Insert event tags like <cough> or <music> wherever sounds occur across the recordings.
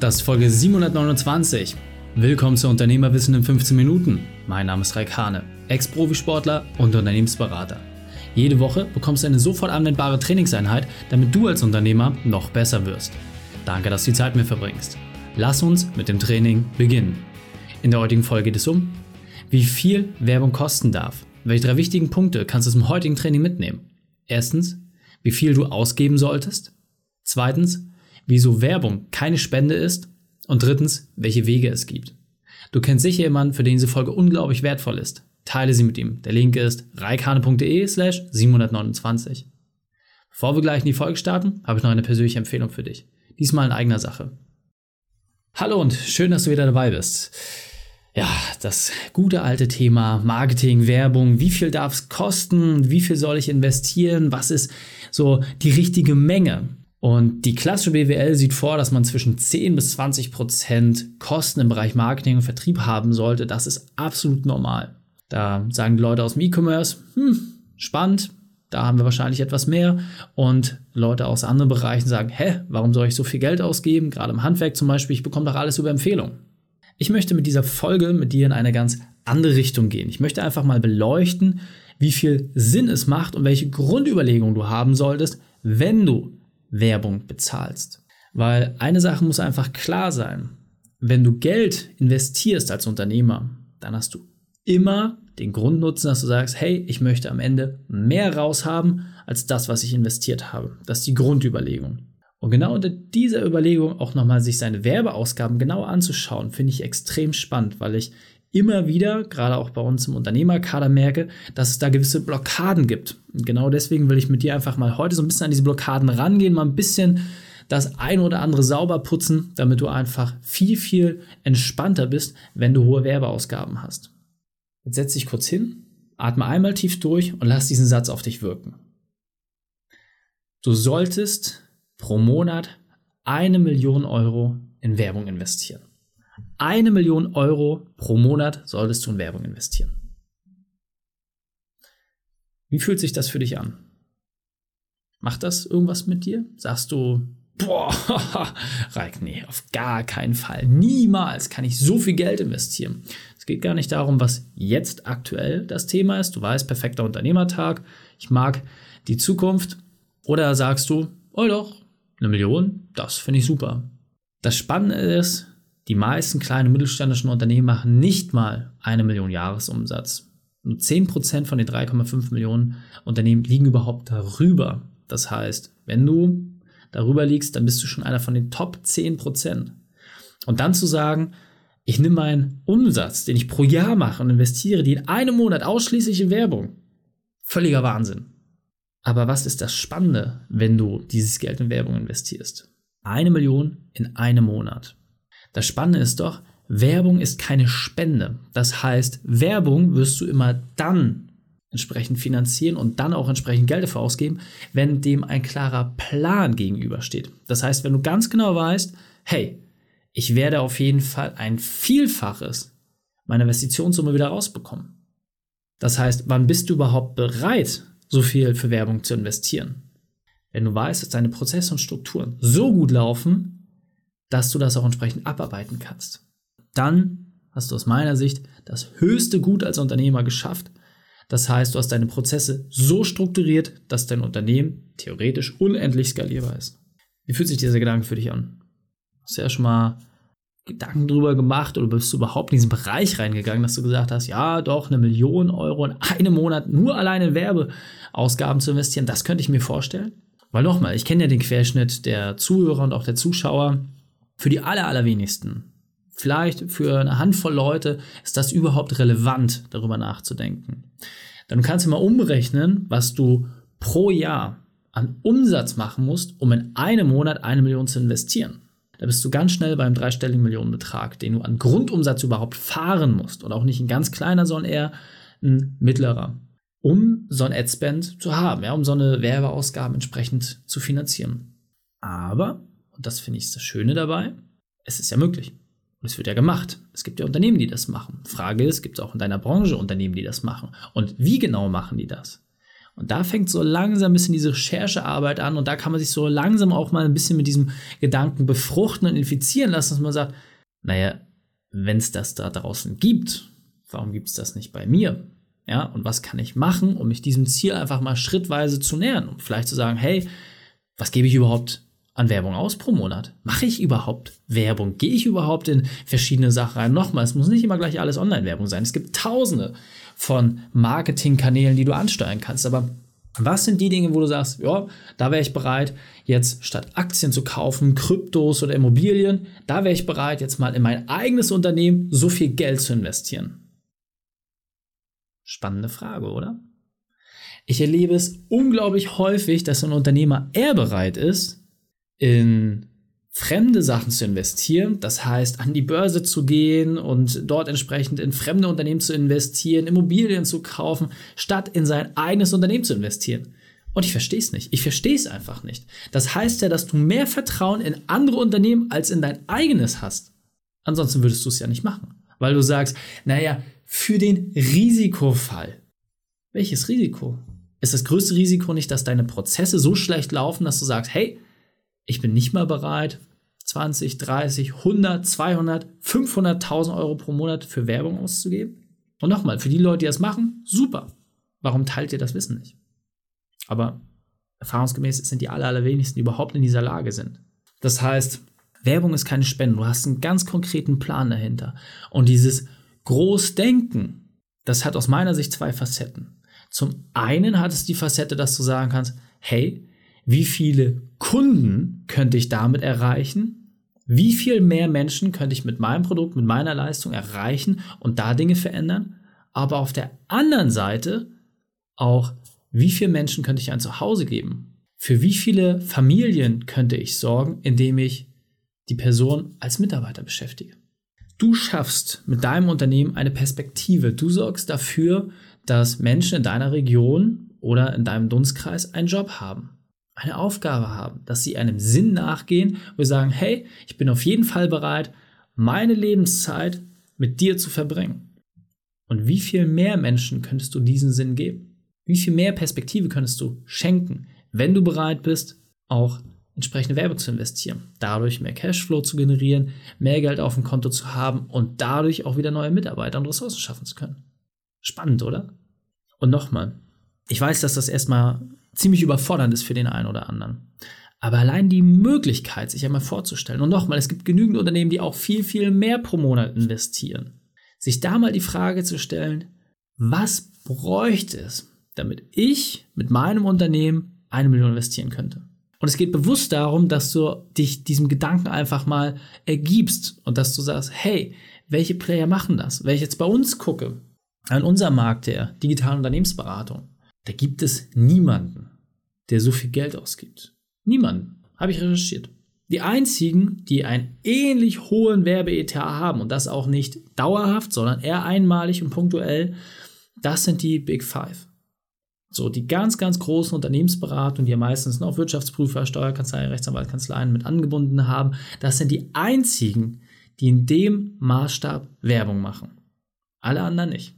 Das ist Folge 729. Willkommen zu Unternehmerwissen in 15 Minuten. Mein Name ist Raik Hane, Ex-Profisportler und Unternehmensberater. Jede Woche bekommst du eine sofort anwendbare Trainingseinheit, damit du als Unternehmer noch besser wirst. Danke, dass du die Zeit mit mir verbringst. Lass uns mit dem Training beginnen. In der heutigen Folge geht es um, wie viel Werbung kosten darf. Welche drei wichtigen Punkte kannst du zum heutigen Training mitnehmen? Erstens, wie viel du ausgeben solltest. Zweitens, wieso Werbung keine Spende ist und drittens, welche Wege es gibt. Du kennst sicher jemanden, für den diese Folge unglaublich wertvoll ist. Teile sie mit ihm. Der Link ist reikane.de slash 729. Bevor wir gleich in die Folge starten, habe ich noch eine persönliche Empfehlung für dich. Diesmal in eigener Sache. Hallo und schön, dass du wieder dabei bist. Ja, das gute alte Thema Marketing, Werbung, wie viel darf es kosten, wie viel soll ich investieren, was ist so die richtige Menge. Und die klassische BWL sieht vor, dass man zwischen 10 bis 20 Prozent Kosten im Bereich Marketing und Vertrieb haben sollte. Das ist absolut normal. Da sagen die Leute aus dem E-Commerce, hm, spannend, da haben wir wahrscheinlich etwas mehr. Und Leute aus anderen Bereichen sagen, hä, warum soll ich so viel Geld ausgeben? Gerade im Handwerk zum Beispiel, ich bekomme doch alles über Empfehlungen. Ich möchte mit dieser Folge mit dir in eine ganz andere Richtung gehen. Ich möchte einfach mal beleuchten, wie viel Sinn es macht und welche Grundüberlegungen du haben solltest, wenn du Werbung bezahlst. Weil eine Sache muss einfach klar sein. Wenn du Geld investierst als Unternehmer, dann hast du immer den Grundnutzen, dass du sagst, hey, ich möchte am Ende mehr raushaben als das, was ich investiert habe. Das ist die Grundüberlegung. Und genau unter dieser Überlegung auch nochmal sich seine Werbeausgaben genau anzuschauen, finde ich extrem spannend, weil ich immer wieder, gerade auch bei uns im Unternehmerkader merke, dass es da gewisse Blockaden gibt. Und genau deswegen will ich mit dir einfach mal heute so ein bisschen an diese Blockaden rangehen, mal ein bisschen das ein oder andere sauber putzen, damit du einfach viel, viel entspannter bist, wenn du hohe Werbeausgaben hast. Jetzt setz dich kurz hin, atme einmal tief durch und lass diesen Satz auf dich wirken. Du solltest pro Monat eine Million Euro in Werbung investieren. Eine Million Euro pro Monat solltest du in Werbung investieren. Wie fühlt sich das für dich an? Macht das irgendwas mit dir? Sagst du, boah, <laughs> Reik, nee, auf gar keinen Fall. Niemals kann ich so viel Geld investieren. Es geht gar nicht darum, was jetzt aktuell das Thema ist. Du weißt, perfekter Unternehmertag. Ich mag die Zukunft. Oder sagst du, oh doch, eine Million, das finde ich super. Das Spannende ist, die meisten kleinen und mittelständischen Unternehmen machen nicht mal eine Million Jahresumsatz. Nur 10% von den 3,5 Millionen Unternehmen liegen überhaupt darüber. Das heißt, wenn du darüber liegst, dann bist du schon einer von den Top 10%. Und dann zu sagen, ich nehme meinen Umsatz, den ich pro Jahr mache und investiere die in einem Monat ausschließlich in Werbung. Völliger Wahnsinn. Aber was ist das Spannende, wenn du dieses Geld in Werbung investierst? Eine Million in einem Monat. Das Spannende ist doch, Werbung ist keine Spende. Das heißt, Werbung wirst du immer dann entsprechend finanzieren und dann auch entsprechend Geld dafür ausgeben, wenn dem ein klarer Plan gegenübersteht. Das heißt, wenn du ganz genau weißt, hey, ich werde auf jeden Fall ein Vielfaches meiner Investitionssumme wieder rausbekommen. Das heißt, wann bist du überhaupt bereit, so viel für Werbung zu investieren? Wenn du weißt, dass deine Prozesse und Strukturen so gut laufen, dass du das auch entsprechend abarbeiten kannst. Dann hast du aus meiner Sicht das höchste Gut als Unternehmer geschafft. Das heißt, du hast deine Prozesse so strukturiert, dass dein Unternehmen theoretisch unendlich skalierbar ist. Wie fühlt sich dieser Gedanke für dich an? Hast du ja schon mal Gedanken drüber gemacht oder bist du überhaupt in diesen Bereich reingegangen, dass du gesagt hast, ja, doch, eine Million Euro in einem Monat nur alleine in Werbeausgaben zu investieren, das könnte ich mir vorstellen? Weil nochmal, ich kenne ja den Querschnitt der Zuhörer und auch der Zuschauer für die aller, allerwenigsten, vielleicht für eine Handvoll Leute, ist das überhaupt relevant, darüber nachzudenken. Dann kannst du mal umrechnen, was du pro Jahr an Umsatz machen musst, um in einem Monat eine Million zu investieren. Da bist du ganz schnell beim dreistelligen Millionenbetrag, den du an Grundumsatz überhaupt fahren musst. Und auch nicht ein ganz kleiner, sondern eher ein mittlerer. Um so ein Adspend zu haben, ja, um so eine Werbeausgabe entsprechend zu finanzieren. Aber und das finde ich das Schöne dabei, es ist ja möglich. Und es wird ja gemacht. Es gibt ja Unternehmen, die das machen. Frage ist, gibt es auch in deiner Branche Unternehmen, die das machen? Und wie genau machen die das? Und da fängt so langsam ein bisschen diese Recherchearbeit an und da kann man sich so langsam auch mal ein bisschen mit diesem Gedanken befruchten und infizieren lassen, dass man sagt, naja, wenn es das da draußen gibt, warum gibt es das nicht bei mir? Ja, und was kann ich machen, um mich diesem Ziel einfach mal schrittweise zu nähern? Um vielleicht zu sagen, hey, was gebe ich überhaupt an Werbung aus pro Monat? Mache ich überhaupt Werbung? Gehe ich überhaupt in verschiedene Sachen rein? Nochmal, es muss nicht immer gleich alles Online-Werbung sein. Es gibt tausende von Marketingkanälen, die du ansteuern kannst. Aber was sind die Dinge, wo du sagst, ja, da wäre ich bereit, jetzt statt Aktien zu kaufen, Kryptos oder Immobilien, da wäre ich bereit, jetzt mal in mein eigenes Unternehmen so viel Geld zu investieren? Spannende Frage, oder? Ich erlebe es unglaublich häufig, dass ein Unternehmer eher bereit ist, in fremde Sachen zu investieren, das heißt an die Börse zu gehen und dort entsprechend in fremde Unternehmen zu investieren, Immobilien zu kaufen, statt in sein eigenes Unternehmen zu investieren. Und ich verstehe es nicht. Ich verstehe es einfach nicht. Das heißt ja, dass du mehr Vertrauen in andere Unternehmen als in dein eigenes hast. Ansonsten würdest du es ja nicht machen. Weil du sagst, naja, für den Risikofall. Welches Risiko? Ist das größte Risiko nicht, dass deine Prozesse so schlecht laufen, dass du sagst, hey, ich bin nicht mal bereit, 20, 30, 100, 200, 500.000 Euro pro Monat für Werbung auszugeben. Und nochmal, für die Leute, die das machen, super. Warum teilt ihr das Wissen nicht? Aber erfahrungsgemäß sind die aller, allerwenigsten, die überhaupt in dieser Lage sind. Das heißt, Werbung ist keine Spende. Du hast einen ganz konkreten Plan dahinter. Und dieses Großdenken, das hat aus meiner Sicht zwei Facetten. Zum einen hat es die Facette, dass du sagen kannst, hey, wie viele Kunden könnte ich damit erreichen? Wie viel mehr Menschen könnte ich mit meinem Produkt, mit meiner Leistung erreichen und da Dinge verändern? Aber auf der anderen Seite auch, wie viele Menschen könnte ich ein Zuhause geben? Für wie viele Familien könnte ich sorgen, indem ich die Person als Mitarbeiter beschäftige? Du schaffst mit deinem Unternehmen eine Perspektive. Du sorgst dafür, dass Menschen in deiner Region oder in deinem Dunstkreis einen Job haben eine Aufgabe haben, dass sie einem Sinn nachgehen und sagen, hey, ich bin auf jeden Fall bereit, meine Lebenszeit mit dir zu verbringen. Und wie viel mehr Menschen könntest du diesen Sinn geben? Wie viel mehr Perspektive könntest du schenken, wenn du bereit bist, auch entsprechende Werbung zu investieren, dadurch mehr Cashflow zu generieren, mehr Geld auf dem Konto zu haben und dadurch auch wieder neue Mitarbeiter und Ressourcen schaffen zu können. Spannend, oder? Und nochmal, ich weiß, dass das erstmal ziemlich überfordernd ist für den einen oder anderen. Aber allein die Möglichkeit, sich einmal vorzustellen, und nochmal, es gibt genügend Unternehmen, die auch viel, viel mehr pro Monat investieren, sich da mal die Frage zu stellen, was bräuchte es, damit ich mit meinem Unternehmen eine Million investieren könnte? Und es geht bewusst darum, dass du dich diesem Gedanken einfach mal ergibst und dass du sagst, hey, welche Player machen das? Wenn ich jetzt bei uns gucke, an unserem Markt der digitalen Unternehmensberatung, da gibt es niemanden, der so viel Geld ausgibt. Niemanden. Habe ich recherchiert. Die einzigen, die einen ähnlich hohen Werbeetat haben und das auch nicht dauerhaft, sondern eher einmalig und punktuell, das sind die Big Five. So, die ganz, ganz großen Unternehmensberatungen, die ja meistens noch Wirtschaftsprüfer, Steuerkanzleien, Rechtsanwaltkanzleien mit angebunden haben, das sind die einzigen, die in dem Maßstab Werbung machen. Alle anderen nicht.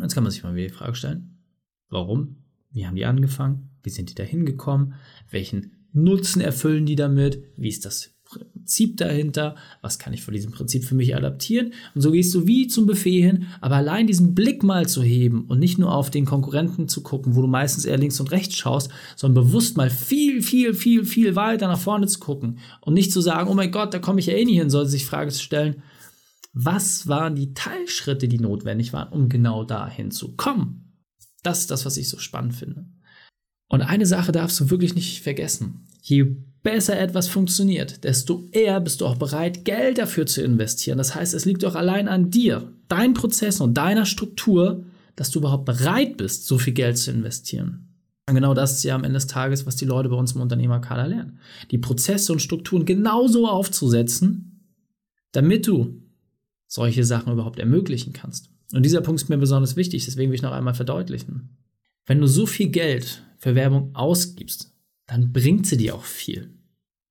Jetzt kann man sich mal wieder die Frage stellen, Warum? Wie haben die angefangen? Wie sind die da hingekommen? Welchen Nutzen erfüllen die damit? Wie ist das Prinzip dahinter? Was kann ich von diesem Prinzip für mich adaptieren? Und so gehst du wie zum Buffet hin, aber allein diesen Blick mal zu heben und nicht nur auf den Konkurrenten zu gucken, wo du meistens eher links und rechts schaust, sondern bewusst mal viel, viel, viel, viel weiter nach vorne zu gucken und nicht zu sagen, oh mein Gott, da komme ich ja eh nie hin, sondern sich Frage zu stellen, was waren die Teilschritte, die notwendig waren, um genau dahin zu kommen? Das ist das, was ich so spannend finde. Und eine Sache darfst du wirklich nicht vergessen. Je besser etwas funktioniert, desto eher bist du auch bereit, Geld dafür zu investieren. Das heißt, es liegt doch allein an dir, deinen Prozessen und deiner Struktur, dass du überhaupt bereit bist, so viel Geld zu investieren. Und genau das ist ja am Ende des Tages, was die Leute bei uns im Unternehmerkader lernen. Die Prozesse und Strukturen genauso aufzusetzen, damit du solche Sachen überhaupt ermöglichen kannst. Und dieser Punkt ist mir besonders wichtig, deswegen will ich noch einmal verdeutlichen. Wenn du so viel Geld für Werbung ausgibst, dann bringt sie dir auch viel.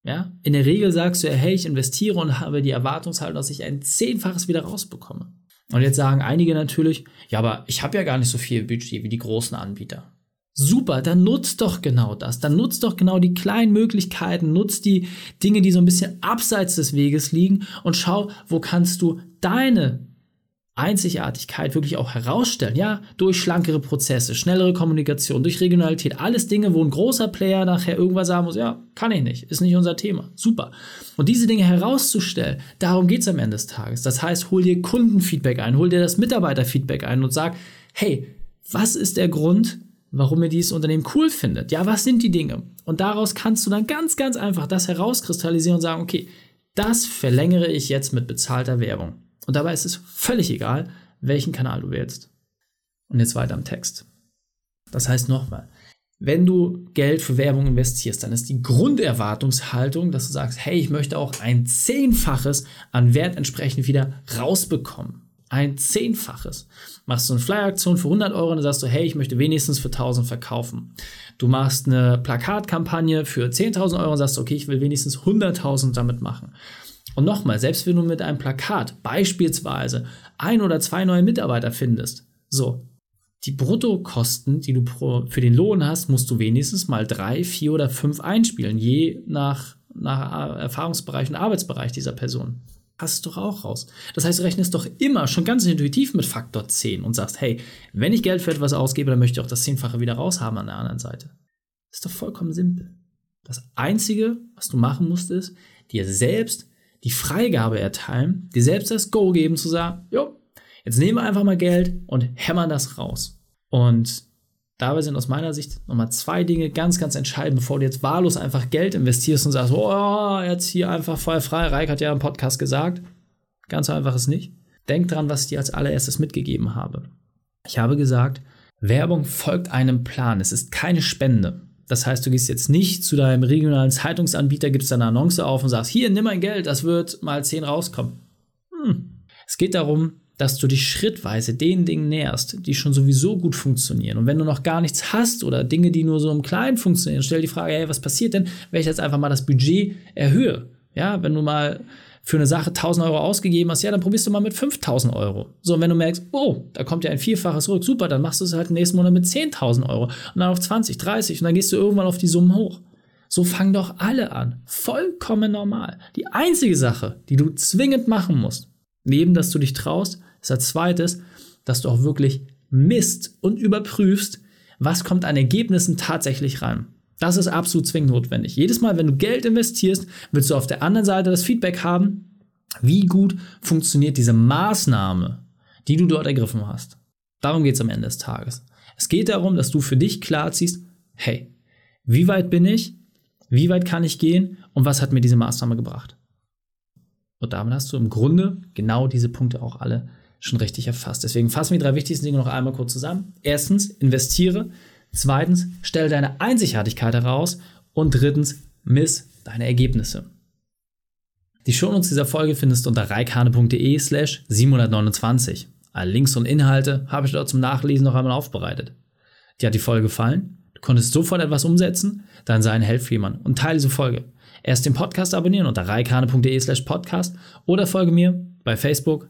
Ja? In der Regel sagst du ja, hey, ich investiere und habe die Erwartungshaltung, dass ich ein Zehnfaches wieder rausbekomme. Und jetzt sagen einige natürlich, ja, aber ich habe ja gar nicht so viel Budget wie die großen Anbieter. Super, dann nutzt doch genau das. Dann nutzt doch genau die kleinen Möglichkeiten, nutzt die Dinge, die so ein bisschen abseits des Weges liegen und schau, wo kannst du deine Einzigartigkeit wirklich auch herausstellen. Ja, durch schlankere Prozesse, schnellere Kommunikation, durch Regionalität. Alles Dinge, wo ein großer Player nachher irgendwann sagen muss, ja, kann ich nicht, ist nicht unser Thema. Super. Und diese Dinge herauszustellen, darum geht es am Ende des Tages. Das heißt, hol dir Kundenfeedback ein, hol dir das Mitarbeiterfeedback ein und sag, hey, was ist der Grund, warum ihr dieses Unternehmen cool findet. Ja, was sind die Dinge? Und daraus kannst du dann ganz, ganz einfach das herauskristallisieren und sagen, okay, das verlängere ich jetzt mit bezahlter Werbung. Und dabei ist es völlig egal, welchen Kanal du wählst. Und jetzt weiter am Text. Das heißt nochmal, wenn du Geld für Werbung investierst, dann ist die Grunderwartungshaltung, dass du sagst, hey, ich möchte auch ein Zehnfaches an Wert entsprechend wieder rausbekommen ein Zehnfaches. Machst du eine Flyer-Aktion für 100 Euro und dann sagst du, hey, ich möchte wenigstens für 1000 verkaufen. Du machst eine Plakatkampagne für 10.000 Euro und sagst, okay, ich will wenigstens 100.000 damit machen. Und nochmal, selbst wenn du mit einem Plakat beispielsweise ein oder zwei neue Mitarbeiter findest, so, die Bruttokosten, die du pro, für den Lohn hast, musst du wenigstens mal drei, vier oder fünf einspielen, je nach, nach Erfahrungsbereich und Arbeitsbereich dieser Person hast es doch auch raus. Das heißt, du rechnest doch immer schon ganz intuitiv mit Faktor 10 und sagst, hey, wenn ich Geld für etwas ausgebe, dann möchte ich auch das Zehnfache wieder raushaben an der anderen Seite. Das ist doch vollkommen simpel. Das Einzige, was du machen musst, ist, dir selbst die Freigabe erteilen, dir selbst das Go geben, zu sagen, jo, jetzt nehmen wir einfach mal Geld und hämmern das raus. Und Dabei sind aus meiner Sicht nochmal zwei Dinge ganz, ganz entscheidend, bevor du jetzt wahllos einfach Geld investierst und sagst, oh, jetzt hier einfach voll frei. Reik hat ja im Podcast gesagt. Ganz so einfach ist nicht. Denk dran, was ich dir als allererstes mitgegeben habe. Ich habe gesagt, Werbung folgt einem Plan. Es ist keine Spende. Das heißt, du gehst jetzt nicht zu deinem regionalen Zeitungsanbieter, gibst eine Annonce auf und sagst, hier, nimm mein Geld, das wird mal 10 rauskommen. Hm. Es geht darum, dass du dich schrittweise den Dingen näherst, die schon sowieso gut funktionieren. Und wenn du noch gar nichts hast oder Dinge, die nur so im Kleinen funktionieren, stell die Frage, hey, was passiert denn, wenn ich jetzt einfach mal das Budget erhöhe? Ja, wenn du mal für eine Sache 1000 Euro ausgegeben hast, ja, dann probierst du mal mit 5000 Euro. So, und wenn du merkst, oh, da kommt ja ein Vierfaches zurück, super, dann machst du es halt nächsten Monat mit 10.000 Euro und dann auf 20, 30 und dann gehst du irgendwann auf die Summen hoch. So fangen doch alle an. Vollkommen normal. Die einzige Sache, die du zwingend machen musst, neben dass du dich traust, ist als zweites, dass du auch wirklich misst und überprüfst, was kommt an Ergebnissen tatsächlich rein. Das ist absolut zwingend notwendig. Jedes Mal, wenn du Geld investierst, willst du auf der anderen Seite das Feedback haben, wie gut funktioniert diese Maßnahme, die du dort ergriffen hast. Darum geht es am Ende des Tages. Es geht darum, dass du für dich klar ziehst, hey, wie weit bin ich, wie weit kann ich gehen und was hat mir diese Maßnahme gebracht. Und damit hast du im Grunde genau diese Punkte auch alle schon richtig erfasst. Deswegen fassen wir die drei wichtigsten Dinge noch einmal kurz zusammen. Erstens, investiere. Zweitens, stelle deine Einzigartigkeit heraus. Und drittens, miss deine Ergebnisse. Die Shownotes dieser Folge findest du unter reikane.de slash 729. Alle Links und Inhalte habe ich dort zum Nachlesen noch einmal aufbereitet. Dir hat die Folge gefallen? Du konntest sofort etwas umsetzen? Dann sei ein Held für jemanden und teile diese Folge. Erst den Podcast abonnieren unter reikane.de slash podcast oder folge mir bei Facebook,